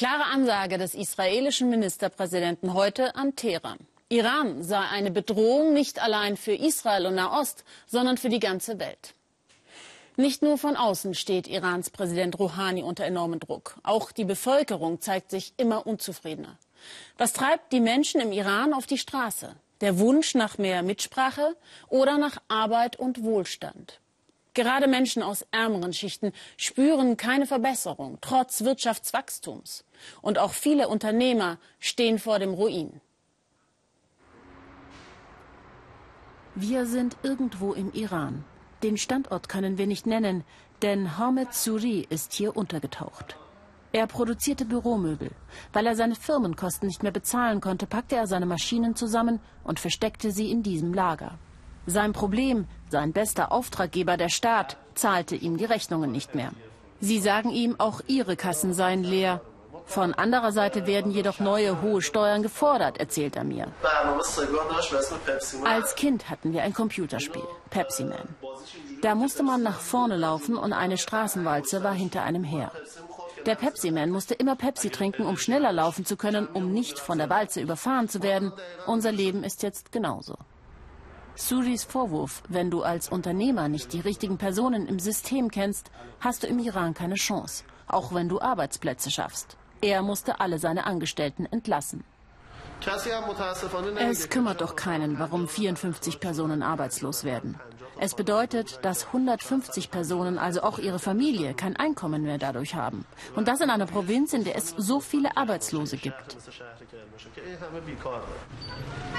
Klare Ansage des israelischen Ministerpräsidenten heute an Teheran. Iran sei eine Bedrohung nicht allein für Israel und Nahost, sondern für die ganze Welt. Nicht nur von außen steht Irans Präsident Rouhani unter enormem Druck. Auch die Bevölkerung zeigt sich immer unzufriedener. Was treibt die Menschen im Iran auf die Straße? Der Wunsch nach mehr Mitsprache oder nach Arbeit und Wohlstand? Gerade Menschen aus ärmeren Schichten spüren keine Verbesserung, trotz Wirtschaftswachstums. Und auch viele Unternehmer stehen vor dem Ruin. Wir sind irgendwo im Iran. Den Standort können wir nicht nennen, denn Hamed Suri ist hier untergetaucht. Er produzierte Büromöbel. Weil er seine Firmenkosten nicht mehr bezahlen konnte, packte er seine Maschinen zusammen und versteckte sie in diesem Lager. Sein Problem, sein bester Auftraggeber, der Staat, zahlte ihm die Rechnungen nicht mehr. Sie sagen ihm, auch ihre Kassen seien leer. Von anderer Seite werden jedoch neue hohe Steuern gefordert, erzählt er mir. Als Kind hatten wir ein Computerspiel, Pepsi Man. Da musste man nach vorne laufen und eine Straßenwalze war hinter einem her. Der Pepsi-Man musste immer Pepsi trinken, um schneller laufen zu können, um nicht von der Walze überfahren zu werden. Unser Leben ist jetzt genauso. Suris Vorwurf, wenn du als Unternehmer nicht die richtigen Personen im System kennst, hast du im Iran keine Chance, auch wenn du Arbeitsplätze schaffst. Er musste alle seine Angestellten entlassen. Es kümmert doch keinen, warum 54 Personen arbeitslos werden. Es bedeutet, dass 150 Personen, also auch ihre Familie, kein Einkommen mehr dadurch haben. Und das in einer Provinz, in der es so viele Arbeitslose gibt.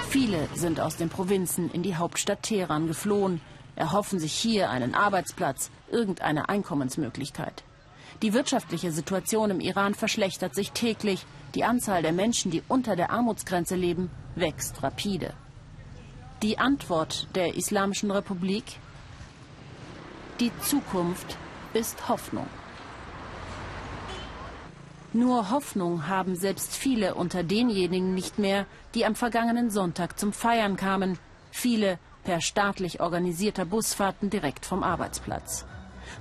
Viele sind aus den Provinzen in die Hauptstadt Teheran geflohen, erhoffen sich hier einen Arbeitsplatz, irgendeine Einkommensmöglichkeit. Die wirtschaftliche Situation im Iran verschlechtert sich täglich. Die Anzahl der Menschen, die unter der Armutsgrenze leben, wächst rapide. Die Antwort der Islamischen Republik? Die Zukunft ist Hoffnung. Nur Hoffnung haben selbst viele unter denjenigen nicht mehr, die am vergangenen Sonntag zum Feiern kamen, viele per staatlich organisierter Busfahrten direkt vom Arbeitsplatz.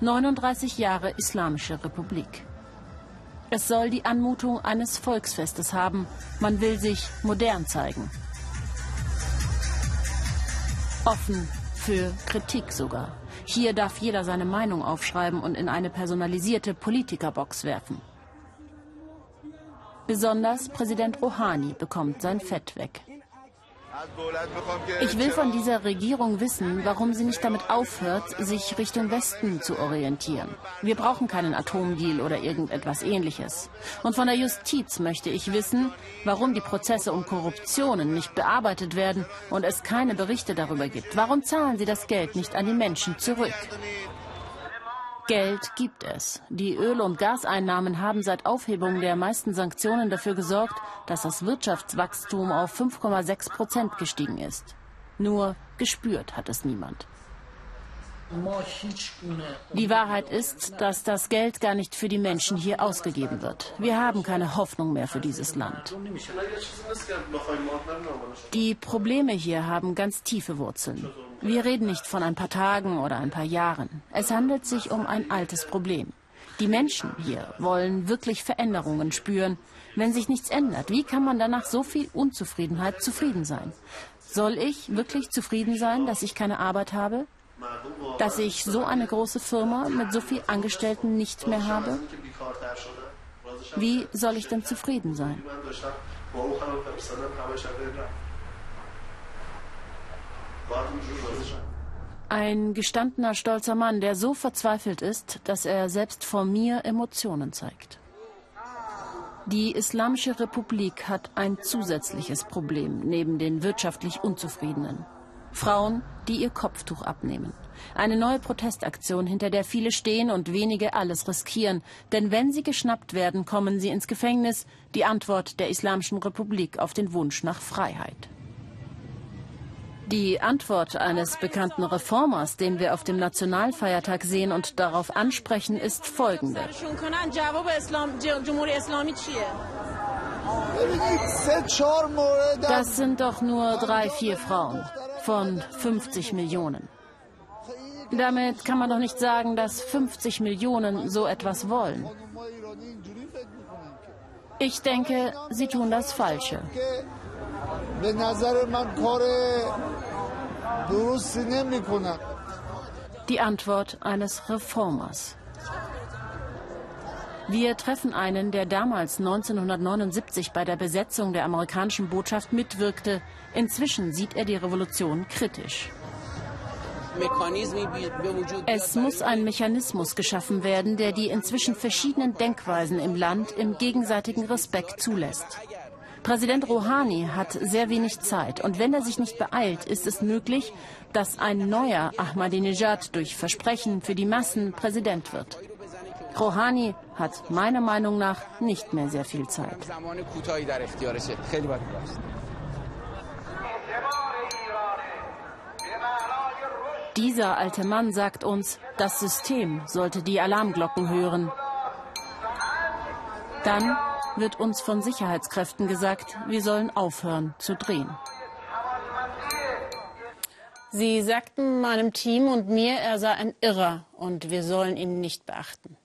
39 Jahre Islamische Republik. Es soll die Anmutung eines Volksfestes haben. Man will sich modern zeigen. Offen für Kritik sogar. Hier darf jeder seine Meinung aufschreiben und in eine personalisierte Politikerbox werfen. Besonders Präsident Rouhani bekommt sein Fett weg. Ich will von dieser Regierung wissen, warum sie nicht damit aufhört, sich Richtung Westen zu orientieren. Wir brauchen keinen Atomdeal oder irgendetwas ähnliches. Und von der Justiz möchte ich wissen, warum die Prozesse um Korruptionen nicht bearbeitet werden und es keine Berichte darüber gibt. Warum zahlen sie das Geld nicht an die Menschen zurück? Geld gibt es. Die Öl- und Gaseinnahmen haben seit Aufhebung der meisten Sanktionen dafür gesorgt, dass das Wirtschaftswachstum auf 5,6 Prozent gestiegen ist. Nur gespürt hat es niemand. Die Wahrheit ist, dass das Geld gar nicht für die Menschen hier ausgegeben wird. Wir haben keine Hoffnung mehr für dieses Land. Die Probleme hier haben ganz tiefe Wurzeln. Wir reden nicht von ein paar Tagen oder ein paar Jahren. Es handelt sich um ein altes Problem. Die Menschen hier wollen wirklich Veränderungen spüren. Wenn sich nichts ändert, wie kann man danach so viel Unzufriedenheit zufrieden sein? Soll ich wirklich zufrieden sein, dass ich keine Arbeit habe? dass ich so eine große Firma mit so vielen Angestellten nicht mehr habe? Wie soll ich denn zufrieden sein? Ein gestandener, stolzer Mann, der so verzweifelt ist, dass er selbst vor mir Emotionen zeigt. Die Islamische Republik hat ein zusätzliches Problem neben den wirtschaftlich Unzufriedenen. Frauen, die ihr Kopftuch abnehmen. Eine neue Protestaktion, hinter der viele stehen und wenige alles riskieren. Denn wenn sie geschnappt werden, kommen sie ins Gefängnis. Die Antwort der Islamischen Republik auf den Wunsch nach Freiheit. Die Antwort eines bekannten Reformers, den wir auf dem Nationalfeiertag sehen und darauf ansprechen, ist folgende. Das sind doch nur drei, vier Frauen von 50 Millionen. Damit kann man doch nicht sagen, dass 50 Millionen so etwas wollen. Ich denke, sie tun das Falsche. Die Antwort eines Reformers. Wir treffen einen, der damals 1979 bei der Besetzung der amerikanischen Botschaft mitwirkte. Inzwischen sieht er die Revolution kritisch. Es muss ein Mechanismus geschaffen werden, der die inzwischen verschiedenen Denkweisen im Land im gegenseitigen Respekt zulässt. Präsident Rouhani hat sehr wenig Zeit und wenn er sich nicht beeilt, ist es möglich, dass ein neuer Ahmadinejad durch Versprechen für die Massen Präsident wird. Rouhani hat meiner Meinung nach nicht mehr sehr viel Zeit. Dieser alte Mann sagt uns, das System sollte die Alarmglocken hören. Dann wird uns von Sicherheitskräften gesagt, wir sollen aufhören zu drehen. Sie sagten meinem Team und mir, er sei ein Irrer und wir sollen ihn nicht beachten.